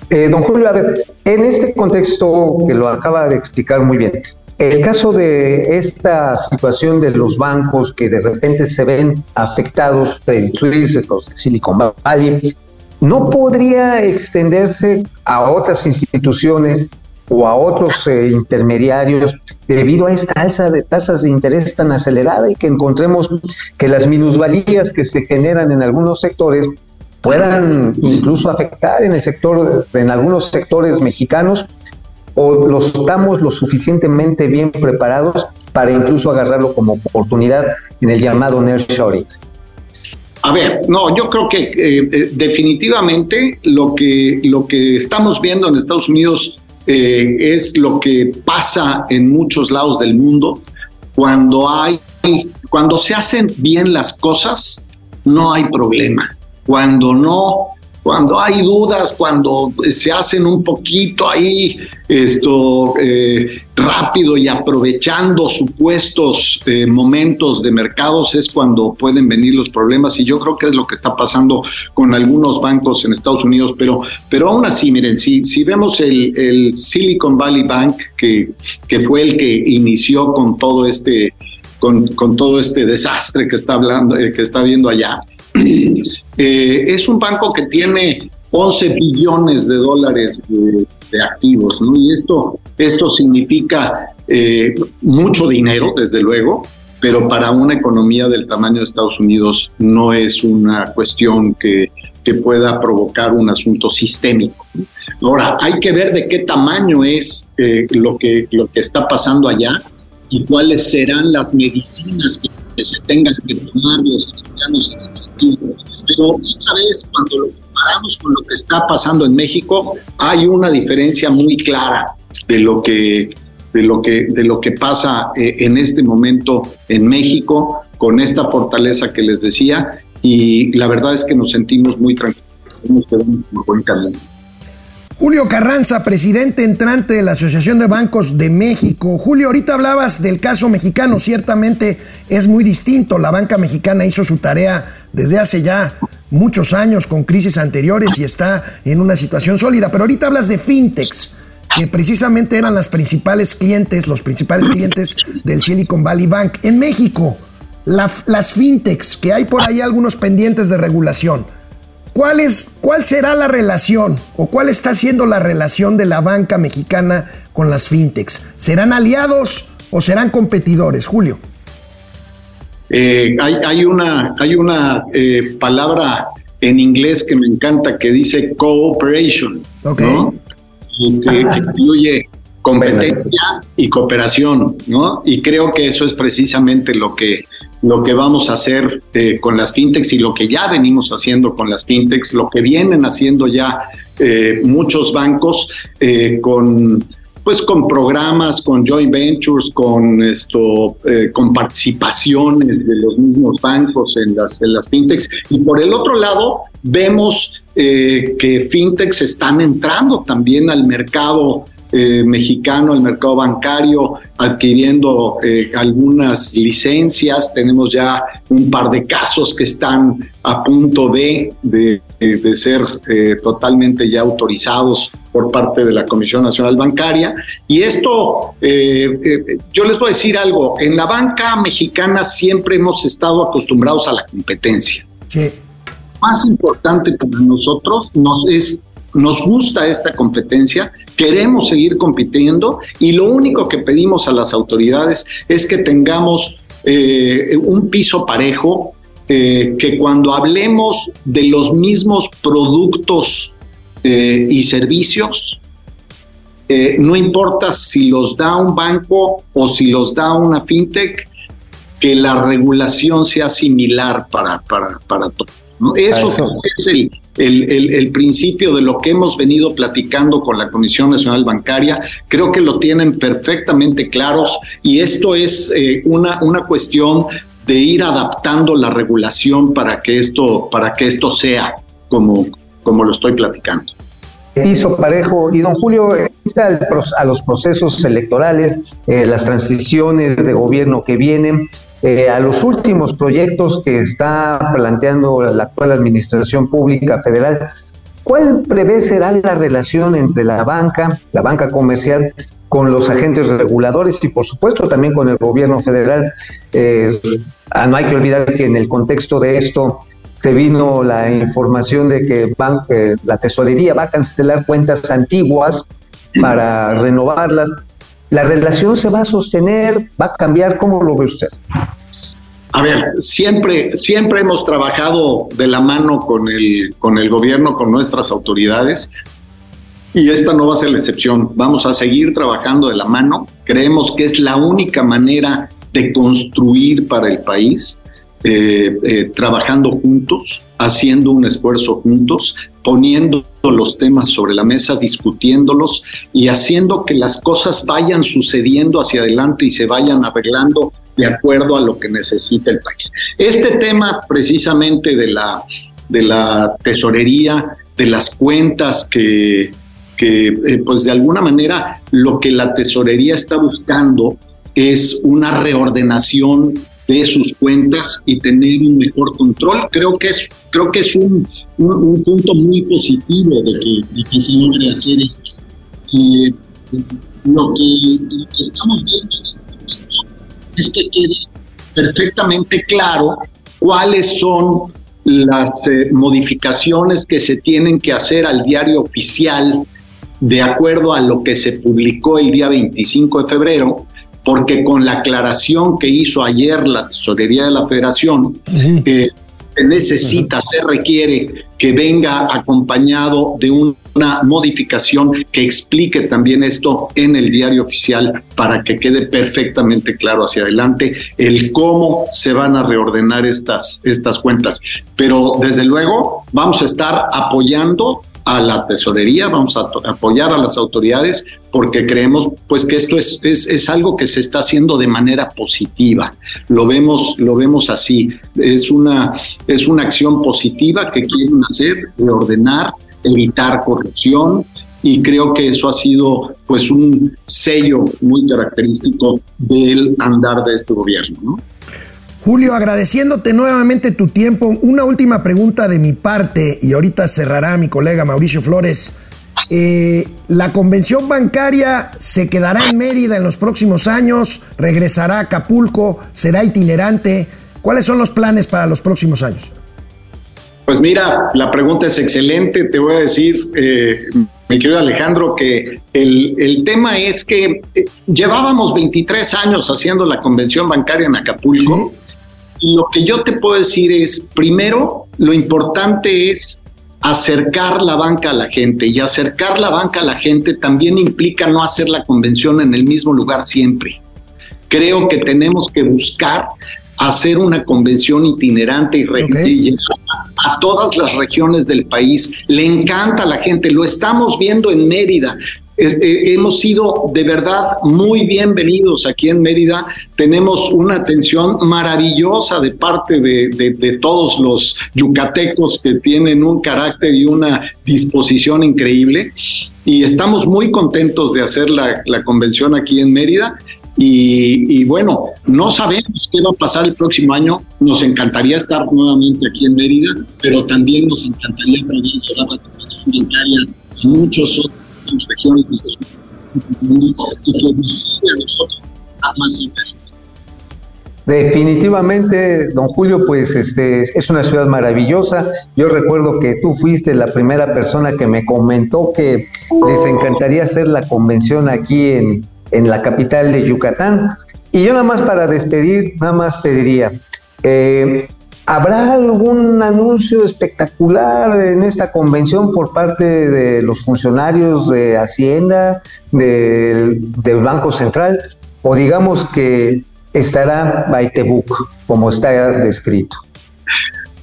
eh, don Julio, a ver, en este contexto que lo acaba de explicar muy bien, el caso de esta situación de los bancos que de repente se ven afectados, Credit Suisse, Silicon Valley, ¿no podría extenderse a otras instituciones o a otros eh, intermediarios debido a esta alza de tasas de interés tan acelerada y que encontremos que las minusvalías que se generan en algunos sectores puedan incluso afectar en el sector, en algunos sectores mexicanos, o los estamos lo suficientemente bien preparados para incluso agarrarlo como oportunidad en el llamado nearshoring. A ver, no, yo creo que eh, eh, definitivamente lo que, lo que estamos viendo en Estados Unidos eh, es lo que pasa en muchos lados del mundo. Cuando hay, cuando se hacen bien las cosas, no hay problema. Cuando no, cuando hay dudas, cuando se hacen un poquito ahí esto eh, rápido y aprovechando supuestos eh, momentos de mercados es cuando pueden venir los problemas. Y yo creo que es lo que está pasando con algunos bancos en Estados Unidos, pero, pero aún así, miren, si, si vemos el, Silicon Valley Bank, que, que fue el que inició con todo este, con, con todo este desastre que está hablando, eh, que está viendo allá, eh, es un banco que tiene 11 billones de dólares de, activos, ¿no? Y esto, esto significa eh, mucho dinero, desde luego, pero para una economía del tamaño de Estados Unidos no es una cuestión que, que pueda provocar un asunto sistémico. Ahora, hay que ver de qué tamaño es eh, lo, que, lo que está pasando allá y cuáles serán las medicinas que, se tengan que tomar los americanos en ese sentido. Pero otra vez, cuando comparamos con lo que está pasando en México, hay una diferencia muy clara de lo que de lo que de lo que pasa eh, en este momento en México con esta fortaleza que les decía y la verdad es que nos sentimos muy tranquilos, nos quedamos por buen camino. Julio Carranza, presidente entrante de la Asociación de Bancos de México. Julio, ahorita hablabas del caso mexicano, ciertamente es muy distinto. La banca mexicana hizo su tarea desde hace ya muchos años con crisis anteriores y está en una situación sólida, pero ahorita hablas de fintechs que precisamente eran las principales clientes, los principales clientes del Silicon Valley Bank. En México, las fintechs, que hay por ahí algunos pendientes de regulación, ¿Cuál, es, ¿Cuál será la relación o cuál está siendo la relación de la banca mexicana con las fintechs? ¿Serán aliados o serán competidores, Julio? Eh, hay, hay, una, hay una eh, palabra en inglés que me encanta que dice cooperation, ¿no? que incluye competencia y cooperación, ¿no? Y creo que eso es precisamente lo que lo que vamos a hacer eh, con las fintechs y lo que ya venimos haciendo con las fintechs, lo que vienen haciendo ya eh, muchos bancos eh, con pues con programas, con joint ventures, con esto, con participaciones de los mismos bancos en las, en las fintechs. Y por el otro lado, vemos que fintechs están entrando también al mercado eh, mexicano, el mercado bancario, adquiriendo eh, algunas licencias. Tenemos ya un par de casos que están a punto de, de, ser eh, totalmente ya autorizados por parte de la Comisión Nacional Bancaria. Y esto, yo les voy a decir algo, en la banca mexicana siempre hemos estado acostumbrados a la competencia. Sí. Más importante para nosotros nos es nos gusta esta competencia, queremos seguir compitiendo y lo único que pedimos a las autoridades es que tengamos eh, un piso parejo, eh, que cuando hablemos de los mismos productos eh, y servicios, no importa si los da un banco o si los da una fintech, que la regulación sea similar para, para, para todos. Eso, es el, el, principio de lo que hemos venido platicando con la Comisión Nacional Bancaria. Creo que lo tienen perfectamente claros y esto es eh, una, una cuestión de ir adaptando la regulación para que esto, para que esto sea como, como lo estoy platicando. Piso parejo. Y don Julio, a los procesos electorales, eh, las transiciones de gobierno que vienen, eh, a los últimos proyectos que está planteando la actual Administración Pública Federal, ¿cuál prevé será la relación entre la banca, la banca comercial, con los agentes reguladores y por supuesto también con el gobierno federal? Eh, ah, no hay que olvidar que en el contexto de esto se vino la información de que eh, la tesorería va a cancelar cuentas antiguas para renovarlas. ¿La relación se va a sostener? ¿Va a cambiar? ¿Cómo lo ve usted? A ver, siempre, siempre hemos trabajado de la mano con el, con el gobierno, con nuestras autoridades, y esta no va a ser la excepción. Vamos a seguir trabajando de la mano. Creemos que es la única manera de construir para el país, eh, eh, trabajando juntos, haciendo un esfuerzo juntos, poniendo los temas sobre la mesa, discutiéndolos y haciendo que las cosas vayan sucediendo hacia adelante y se vayan arreglando de acuerdo a lo que necesita el país. Este tema precisamente de la, de la tesorería, de las cuentas que, eh, pues de alguna manera lo que la tesorería está buscando es una reordenación de sus cuentas y tener un mejor control. Creo que es, creo que es un, un, punto muy positivo de que, de que se logre hacer esto. Lo que, estamos viendo es que quede perfectamente claro cuáles son las eh, modificaciones que se tienen que hacer al diario oficial de acuerdo a lo que se publicó el día 25 de febrero, porque con la aclaración que hizo ayer la Tesorería de la Federación, eh, se necesita, se requiere que venga acompañado de una modificación que explique también esto en el diario oficial para que quede perfectamente claro hacia adelante el cómo se van a reordenar estas, estas cuentas. Pero desde luego vamos a estar apoyando a la tesorería, vamos a apoyar a las autoridades porque creemos pues que esto es, es, es, algo que se está haciendo de manera positiva. Lo vemos, lo vemos así. Es una, es una acción positiva que quieren hacer, reordenar, evitar corrupción, y creo que eso ha sido pues un sello muy característico del andar de este gobierno. ¿no? Julio, agradeciéndote nuevamente tu tiempo, una última pregunta de mi parte y ahorita cerrará mi colega Mauricio Flores. Eh, ¿La convención bancaria se quedará en Mérida en los próximos años? ¿Regresará a Acapulco? ¿Será itinerante? ¿Cuáles son los planes para los próximos años? Pues mira, la pregunta es excelente. Te voy a decir, eh, mi querido Alejandro, que el, el tema es que eh, llevábamos 23 años haciendo la convención bancaria en Acapulco. ¿Sí? Lo que yo te puedo decir es, primero, lo importante es acercar la banca a la gente y acercar la banca a la gente también implica no hacer la convención en el mismo lugar siempre. Creo que tenemos que buscar hacer una convención itinerante y, okay. a, a todas las regiones del país. Le encanta a la gente, lo estamos viendo en Mérida. Eh, hemos sido de verdad muy bienvenidos aquí en Mérida. Tenemos una atención maravillosa de parte de, de, de, todos los yucatecos que tienen un carácter y una disposición increíble. Y estamos muy contentos de hacer la, la convención aquí en Mérida. Y, y, bueno, no sabemos qué va a pasar el próximo año. Nos encantaría estar nuevamente aquí en Mérida, pero también nos encantaría poder llevar la convención bancaria a muchos otros y Definitivamente, don Julio, pues este es una ciudad maravillosa. Yo recuerdo que tú fuiste la primera persona que me comentó que les encantaría hacer la convención aquí en, en la capital de Yucatán. Y yo nada más para despedir, nada más te diría, eh, ¿Habrá algún anuncio espectacular en esta convención por parte de los funcionarios de Hacienda, del, del Banco Central? O digamos que estará by the book, como está descrito.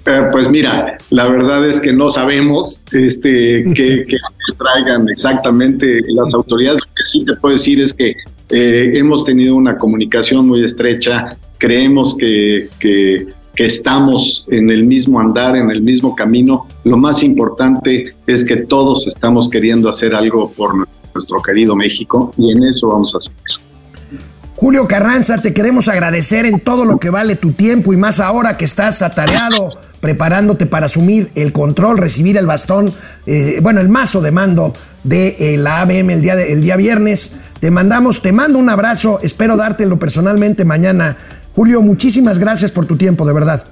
Eh, pues mira, la verdad es que no sabemos este, que, traigan exactamente las autoridades. Lo que sí te puedo decir es que eh, hemos tenido una comunicación muy estrecha. Creemos que, que que estamos en el mismo andar, en el mismo camino. Lo más importante es que todos estamos queriendo hacer algo por nuestro querido México y en eso vamos a hacer. Julio Carranza, te queremos agradecer en todo lo que vale tu tiempo y más ahora que estás atareado preparándote para asumir el control, recibir el bastón, eh, bueno, el mazo de mando de eh, la ABM el día, de, el día viernes. Te mandamos, te mando un abrazo, espero dártelo personalmente mañana Julio, muchísimas gracias por tu tiempo, de verdad.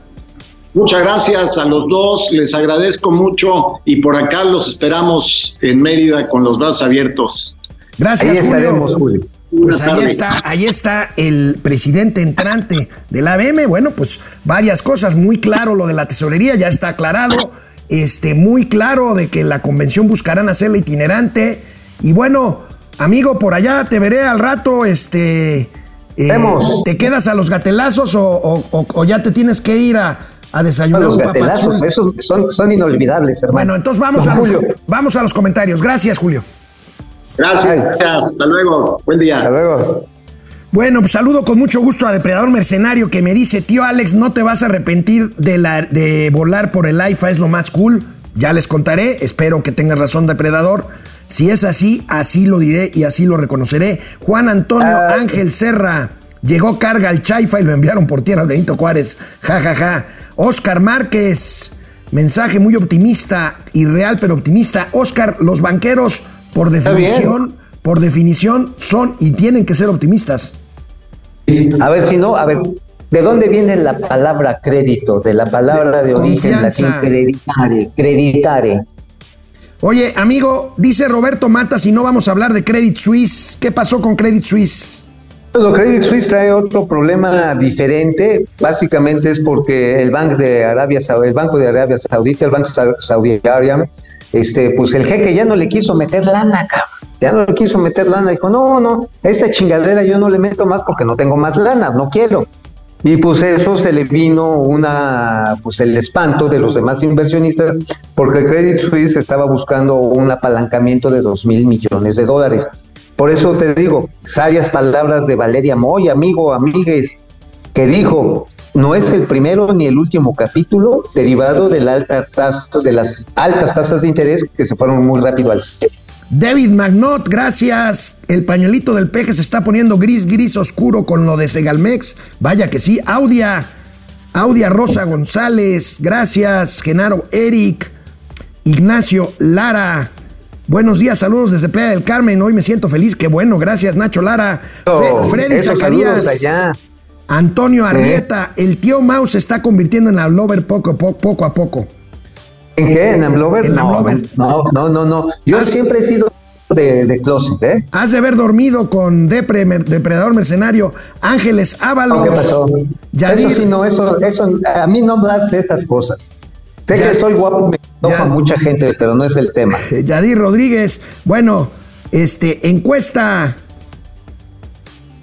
Muchas gracias a los dos, les agradezco mucho y por acá los esperamos en Mérida con los brazos abiertos. Gracias, ahí Julio. Julio. Pues ahí está, ahí está el presidente entrante de la ABM. Bueno, pues varias cosas, muy claro lo de la tesorería, ya está aclarado, este, muy claro de que la convención buscarán hacerla itinerante. Y bueno, amigo, por allá te veré al rato, este, eh, ¿Te quedas a los gatelazos o, o, o, ya te tienes que ir a, a desayunar? A los gatelazos, esos son, son, inolvidables, hermano. Bueno, entonces vamos a, los, vamos a los comentarios. Gracias, Julio. Gracias, hasta luego. Buen día. Hasta luego. Bueno, pues saludo con mucho gusto a Depredador Mercenario que me dice, tío Alex, no te vas a arrepentir de, la, de volar por el AIFA, es lo más cool. Ya les contaré, espero que tengas razón, Depredador. Si es así, así lo diré y así lo reconoceré. Juan Antonio ah, Ángel Serra. Llegó carga al Chaifa y lo enviaron por tierra al Benito Juárez. Ja, ja, ja. Oscar Márquez. Mensaje muy optimista y real, pero optimista. Oscar, los banqueros, por definición, por definición, son y tienen que ser optimistas. A ver si no, a ver, ¿de dónde viene la palabra crédito? De la palabra de, de origen latín creditare, creditare. Oye, amigo, dice Roberto Mata si no vamos a hablar de Credit Suisse. ¿Qué pasó con Credit Suisse? Bueno, Credit Suisse trae otro problema diferente. Básicamente es porque el Banco de Arabia, el Banco de Arabia Saudita, el Banco Saudi Arabia, este, pues el jeque ya no le quiso meter lana, cabrón. Ya no le quiso meter lana. Dijo, no, no, esta chingadera yo no le meto más porque no tengo más lana, no quiero. Y pues eso se le vino una, pues el espanto de los demás inversionistas, porque Credit Suisse estaba buscando un apalancamiento de dos mil millones de dólares. Por eso te digo, sabias palabras de Valeria Moy, amigo, amigues, que dijo, no es el primero ni el último capítulo derivado de, la alta tasa, de las altas tasas de interés que se fueron muy rápido al. David Magnot, gracias. El pañuelito del peje se está poniendo gris, gris oscuro con lo de Segalmex. Vaya que sí. Audia, Audia Rosa González, gracias. Genaro Eric, Ignacio Lara, Buenos días, saludos desde Playa del Carmen. Hoy me siento feliz. Qué bueno, gracias Nacho Lara. Freddy Zacarías. Antonio Arrieta. El tío Mouse se está convirtiendo en Amlover poco, poco, poco a poco. ¿En qué? ¿En Amlover? En no, No, no, no, no. Yo siempre he sido de, de, closet, ¿eh? Has de haber dormido con Depredador Mercenario, Ángeles Ábalos. ¿Qué pasó? Eso sí, no, eso, eso, a mí no hace esas cosas. Sé que estoy guapo, me toca mucha gente, pero no es el tema. Yadir Rodríguez, bueno, este, encuesta.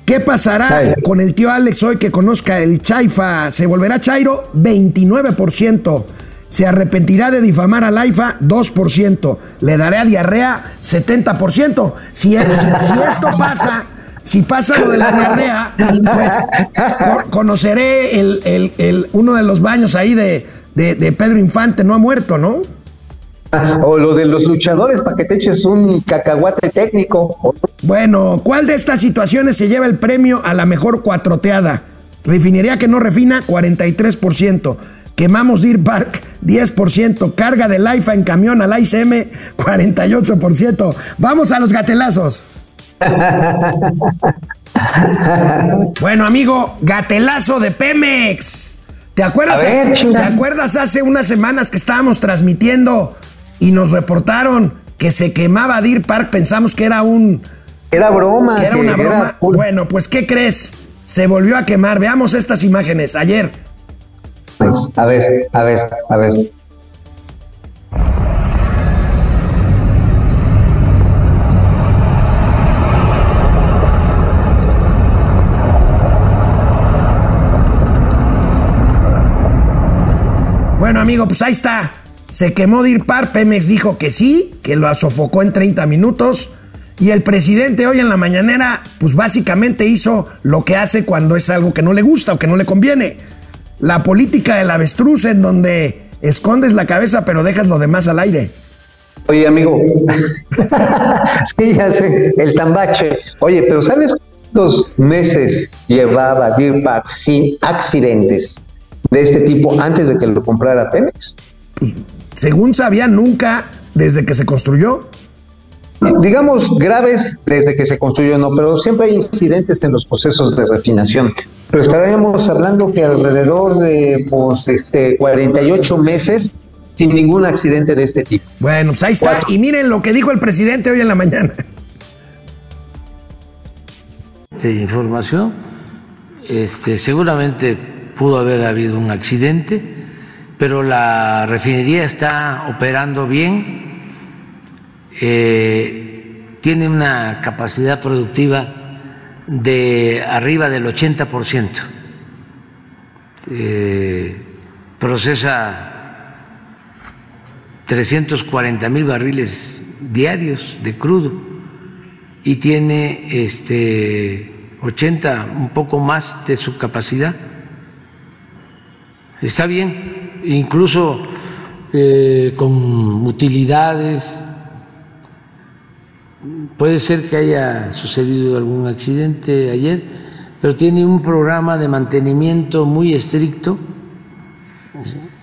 ¿Qué pasará con el tío Alex hoy que conozca el Chaifa? ¿Se volverá Chairo? 29%. ¿Se arrepentirá de difamar al AIFA? 2%. ¿Le daré a diarrea? 70%. Si, si, esto pasa, si pasa lo de la diarrea, pues conoceré el, uno de los baños ahí de, de, Pedro Infante no ha muerto, ¿no? O lo de los luchadores para que te eches un cacahuate técnico. Bueno, ¿cuál de estas situaciones se lleva el premio a la mejor cuatroteada? Refinería que no refina, 43%. Quemamos Deer Park, 10%. Carga de Laifa en camión al ICM, 48%. Vamos a los gatelazos. bueno, amigo, gatelazo de Pemex. ¿Te acuerdas, ¿Te acuerdas hace unas semanas que estábamos transmitiendo y nos reportaron que se quemaba Deer Park? Pensamos que era un. Era broma. era una broma. Bueno, pues, ¿qué crees? Se volvió a quemar. Veamos estas imágenes. Ayer. Pues, a ver, a ver, a ver. Bueno, amigo, pues ahí está. Se quemó Dirpar, Pemex dijo que sí, que lo sofocó en 30 minutos. Y el presidente hoy en la mañanera, pues básicamente hizo lo que hace cuando es algo que no le gusta o que no le conviene. La política del avestruz en donde escondes la cabeza pero dejas lo demás al aire. Oye, amigo. sí, ya sé, el tambache. Oye, pero ¿sabes cuántos meses llevaba Deer Park sin accidentes? de este tipo antes de que lo comprara Pemex? Pues, según sabía, nunca desde que se construyó. Digamos graves desde que se construyó, no, pero siempre hay incidentes en los procesos de refinación. Pero estaríamos hablando que alrededor de pues, este, 48 meses sin ningún accidente de este tipo. Bueno, pues ahí está. Y miren lo que dijo el presidente hoy en la mañana. Esta información, este, seguramente pudo haber habido un accidente, pero la refinería está operando bien, eh, tiene una capacidad productiva de arriba del 80%, eh, procesa 340 mil barriles diarios de crudo y tiene este 80, un poco más de su capacidad está bien, incluso eh, con utilidades. Puede ser que haya sucedido algún accidente ayer, pero tiene un programa de mantenimiento muy estricto.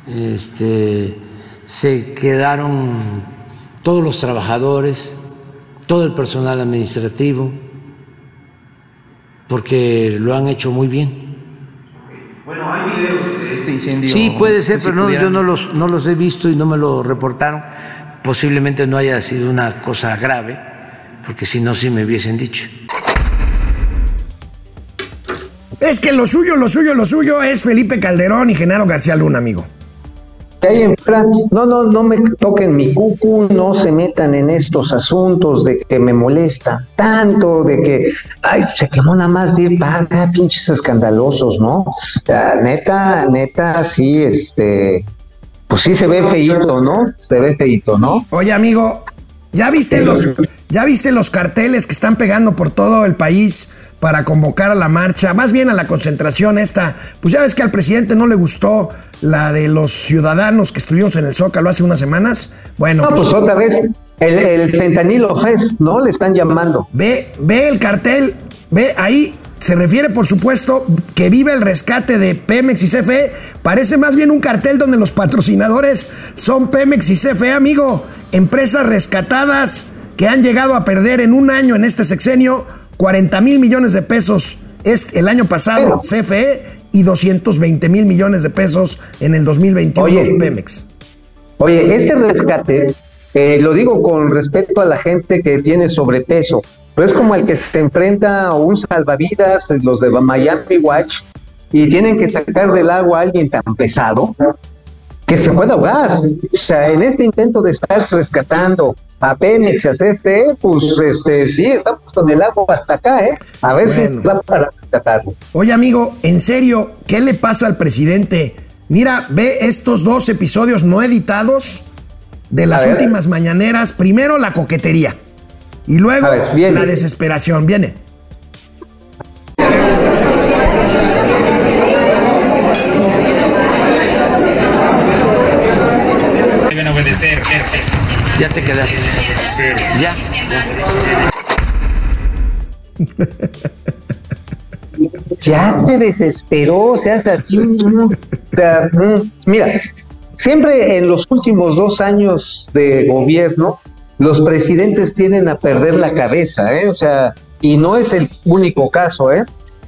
Este, se quedaron todos los trabajadores, todo el personal administrativo, porque lo han hecho muy bien. Bueno, hay videos de este incendio. Sí, puede ser, pero no, yo no los, no los he visto y no me lo reportaron. Posiblemente no haya sido una cosa grave, porque si no, sí me hubiesen dicho. Es que lo suyo, lo suyo, lo suyo es Felipe Calderón y Genaro García Luna, amigo. No, no, no me toquen mi cucu, no se metan en estos asuntos de que me molesta tanto, de que, ay, se quemó nada más de ir para pinches escandalosos, ¿no? O sea, neta, neta, sí, este, pues sí se ve feíto, ¿no? Se ve feíto, ¿no? Oye, amigo, ¿ya viste los, ya viste los carteles que están pegando por todo el país para convocar a la marcha, más bien a la concentración esta? Pues ya ves que al presidente no le gustó la de los ciudadanos que estuvimos en el Zócalo hace unas semanas. Bueno, No, pues, pues otra vez, el, el fentanilo fest, ¿no? Le están llamando. ve, ve el cartel, ve ahí. Se refiere, por supuesto, que vive el rescate de Pemex y CFE. Parece más bien un cartel donde los patrocinadores son Pemex y CFE, amigo. Empresas rescatadas que han llegado a perder en un año en este sexenio 40 mil millones de pesos es el año pasado CFE y 220 mil millones de pesos en el 2021 Oye. Pemex. Oye, este rescate, eh, lo digo con respeto a la gente que tiene sobrepeso, pero es como el que se enfrenta a un salvavidas, los de Miami Watch, y tienen que sacar del agua a alguien tan pesado que se puede ahogar. O sea, en este intento de estarse rescatando a Pemex y a CFE, pues este, sí, estamos con el agua hasta acá, ¿eh? A ver Bueno. si da para rescatarlo. Oye, amigo, en serio, ¿qué le pasa al presidente? Mira, ve estos dos episodios no editados de las últimas mañaneras. Primero la coquetería y luego A ver, viene. la desesperación. Viene. Deben obedecer, gente. Ya te quedaste. Ya. ya te desesperó, así. o sea, mm, Mira, siempre en los últimos dos años de gobierno, los presidentes tienden a perder la cabeza, ¿eh? O sea, y no es el único caso, ¿eh?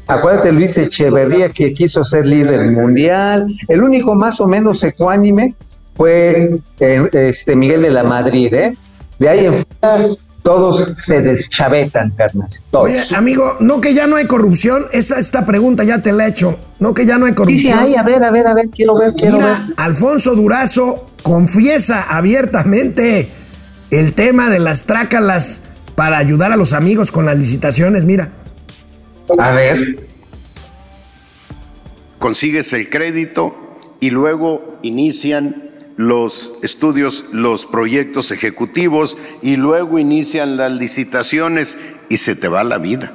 Acuérdate Luis Echeverría que quiso ser líder mundial, el único más o menos ecuánime fue eh, este Miguel de la Madrid, ¿eh? De ahí en fuera todos se deschavetan, carnal. Todos. Oye, amigo, no que ya no hay corrupción. Esa esta pregunta ya te la he hecho. No que ya no hay Dice, corrupción. ay, a ver, a ver, a ver, quiero ver, quiero ver. Mira, Alfonso Durazo confiesa abiertamente el tema de las trácalas para ayudar a los amigos con las licitaciones. Mira. A ver. consigues el crédito y luego inician los estudios, los proyectos ejecutivos y luego inician las licitaciones y se te va la vida.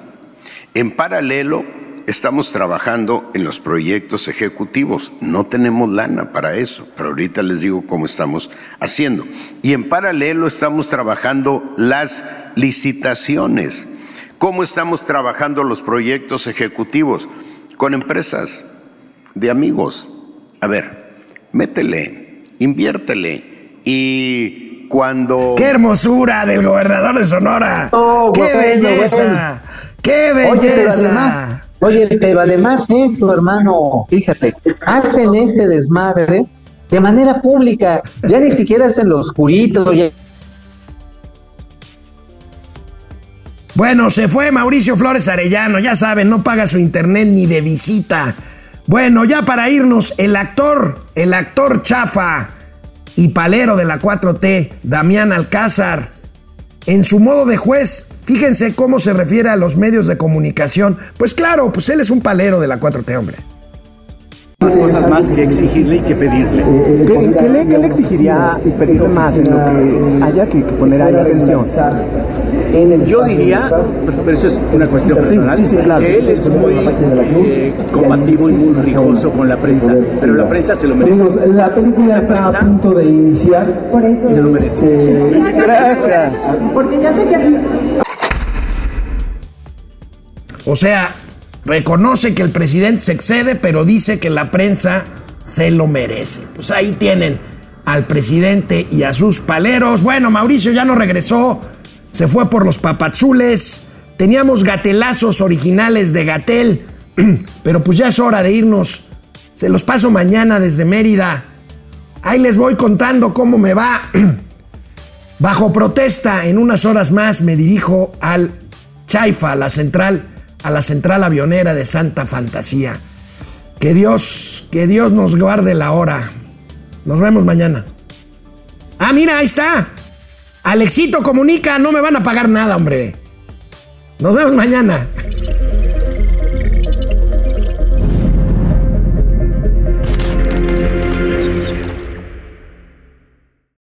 En paralelo, estamos trabajando en los proyectos ejecutivos. No tenemos lana para eso, pero ahorita les digo cómo estamos haciendo. Y en paralelo estamos trabajando las licitaciones. ¿Cómo estamos trabajando los proyectos ejecutivos? Con empresas de amigos. A ver, métele, inviértele y cuando... ¡Qué hermosura del gobernador de Sonora! Oh, ¡Qué bueno, belleza! bueno. ¡Qué Oye, pero belleza! además, oye, pero además eso, hermano, fíjate, hacen este desmadre de manera pública, ya ni siquiera hacen los oscurito, ya Bueno, se fue Mauricio Flores Arellano, ya saben, no paga su internet ni de visita. Bueno, ya para irnos, el actor, el actor chafa y palero de la 4T, Damián Alcázar, en su modo de juez, fíjense cómo se refiere a los medios de comunicación. Pues claro, pues él es un palero de la 4T, hombre. Más cosas más que exigirle y que pedirle. ¿Qué, se lee que le exigiría y pedirle más en lo que haya que, que poner ahí atención? Yo diría, pero eso es una cuestión Sí, personal, sí, sí, claro. que él es muy eh, combativo y muy rijoso con la prensa, pero la prensa se lo merece. La película está a punto de iniciar. Por eso. Se lo merece. Gracias. Porque ya te. O sea, reconoce que el presidente se excede, pero dice que la prensa se lo merece. Pues ahí tienen al presidente y a sus paleros. Bueno, Mauricio ya no regresó, se fue por los papazules. Teníamos gatelazos originales de Gatel, pero pues ya es hora de irnos. Se los paso mañana desde Mérida. Ahí les voy contando cómo me va. Bajo protesta, en unas horas más me dirijo al Chaifa, la central a la central avionera de Santa Fantasía. Que Dios, que Dios nos guarde la hora. Nos vemos mañana. Ah, mira, ahí está. Alexito comunica, no me van a pagar nada, hombre. Nos vemos mañana.